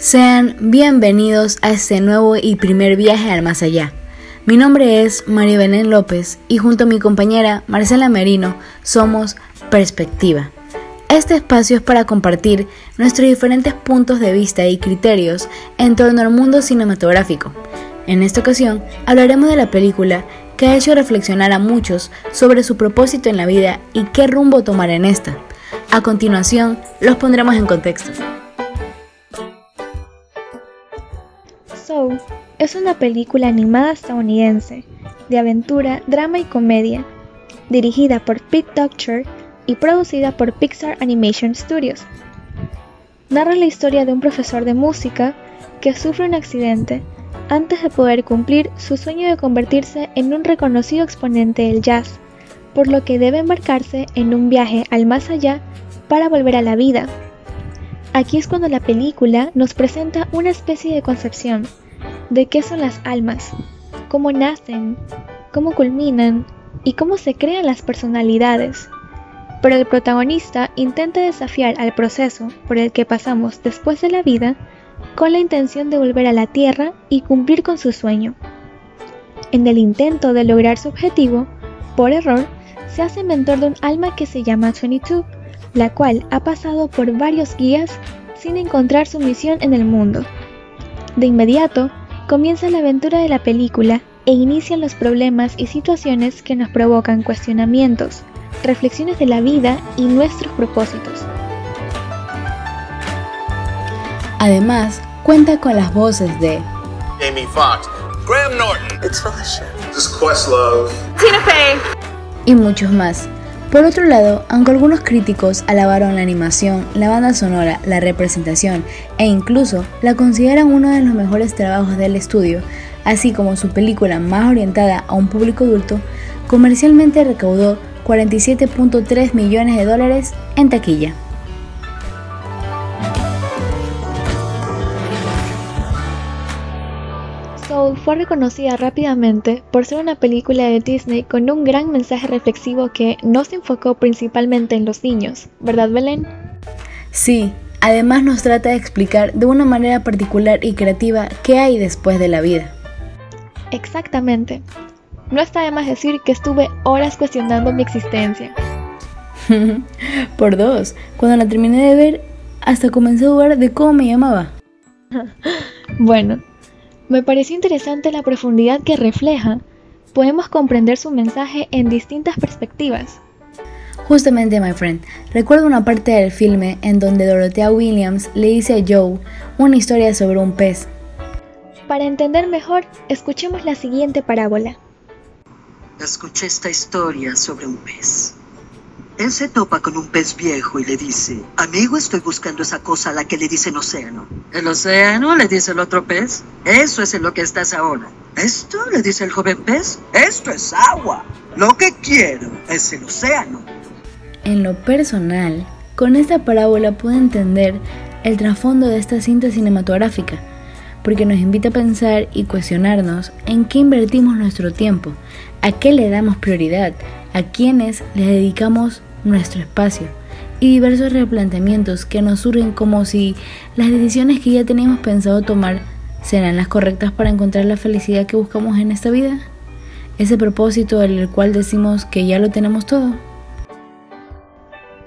Sean bienvenidos a este nuevo y primer viaje al más allá. Mi nombre es María Belén López y junto a mi compañera Marcela Merino somos Perspectiva. Este espacio es para compartir nuestros diferentes puntos de vista y criterios en torno al mundo cinematográfico. En esta ocasión hablaremos de la película que ha hecho reflexionar a muchos sobre su propósito en la vida y qué rumbo tomar en esta. A continuación, los pondremos en contexto. Es una película animada estadounidense de aventura, drama y comedia, dirigida por Pete Doctor y producida por Pixar Animation Studios. Narra la historia de un profesor de música que sufre un accidente antes de poder cumplir su sueño de convertirse en un reconocido exponente del jazz, por lo que debe embarcarse en un viaje al más allá para volver a la vida. Aquí es cuando la película nos presenta una especie de concepción de qué son las almas, cómo nacen, cómo culminan y cómo se crean las personalidades. Pero el protagonista intenta desafiar al proceso por el que pasamos después de la vida con la intención de volver a la Tierra y cumplir con su sueño. En el intento de lograr su objetivo, por error, se hace mentor de un alma que se llama 22, la cual ha pasado por varios guías sin encontrar su misión en el mundo. De inmediato, comienza la aventura de la película e inician los problemas y situaciones que nos provocan cuestionamientos, reflexiones de la vida y nuestros propósitos. Además, cuenta con las voces de Amy Fox, Graham Norton, It's Felicia. this Questlove, Tina Fey. y muchos más. Por otro lado, aunque algunos críticos alabaron la animación, la banda sonora, la representación e incluso la consideran uno de los mejores trabajos del estudio, así como su película más orientada a un público adulto, comercialmente recaudó 47.3 millones de dólares en taquilla. Soul fue reconocida rápidamente por ser una película de Disney con un gran mensaje reflexivo que no se enfocó principalmente en los niños, ¿verdad Belén? Sí, además nos trata de explicar de una manera particular y creativa qué hay después de la vida. Exactamente. No está de más decir que estuve horas cuestionando mi existencia. Por dos, cuando la terminé de ver, hasta comencé a dudar de cómo me llamaba. Bueno, me pareció interesante la profundidad que refleja. Podemos comprender su mensaje en distintas perspectivas. Justamente, my friend, recuerdo una parte del filme en donde Dorothea Williams le dice a Joe una historia sobre un pez. Para entender mejor, escuchemos la siguiente parábola. Escuché esta historia sobre un pez. Él se topa con un pez viejo y le dice, amigo, estoy buscando esa cosa a la que le dicen océano. ¿El océano? le dice el otro pez. Eso es en lo que estás ahora. ¿Esto? le dice el joven pez. Esto es agua. Lo que quiero es el océano. En lo personal, con esta parábola pude entender el trasfondo de esta cinta cinematográfica, porque nos invita a pensar y cuestionarnos en qué invertimos nuestro tiempo, a qué le damos prioridad, a quiénes le dedicamos nuestro espacio y diversos replanteamientos que nos surgen como si las decisiones que ya teníamos pensado tomar serán las correctas para encontrar la felicidad que buscamos en esta vida, ese propósito en el cual decimos que ya lo tenemos todo.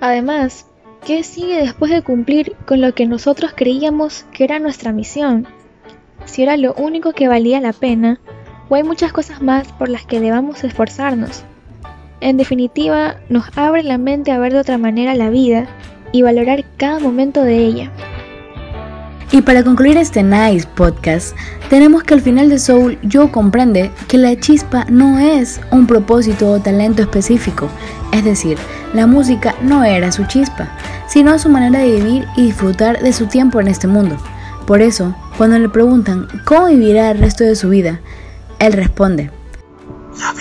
Además, ¿qué sigue después de cumplir con lo que nosotros creíamos que era nuestra misión? Si era lo único que valía la pena, o hay muchas cosas más por las que debamos esforzarnos. En definitiva, nos abre la mente a ver de otra manera la vida y valorar cada momento de ella. Y para concluir este nice podcast, tenemos que al final de Soul Joe comprende que la chispa no es un propósito o talento específico, es decir, la música no era su chispa, sino su manera de vivir y disfrutar de su tiempo en este mundo. Por eso, cuando le preguntan cómo vivirá el resto de su vida, él responde, La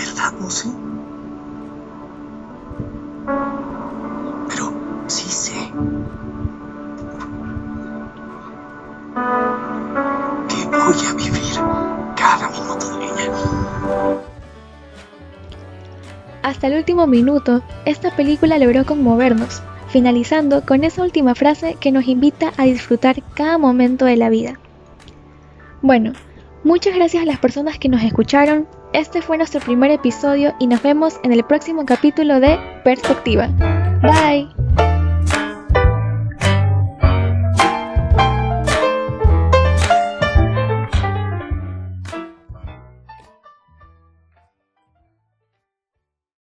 Hasta el último minuto, esta película logró conmovernos, finalizando con esa última frase que nos invita a disfrutar cada momento de la vida. Bueno, muchas gracias a las personas que nos escucharon. Este fue nuestro primer episodio y nos vemos en el próximo capítulo de Perspectiva. Bye.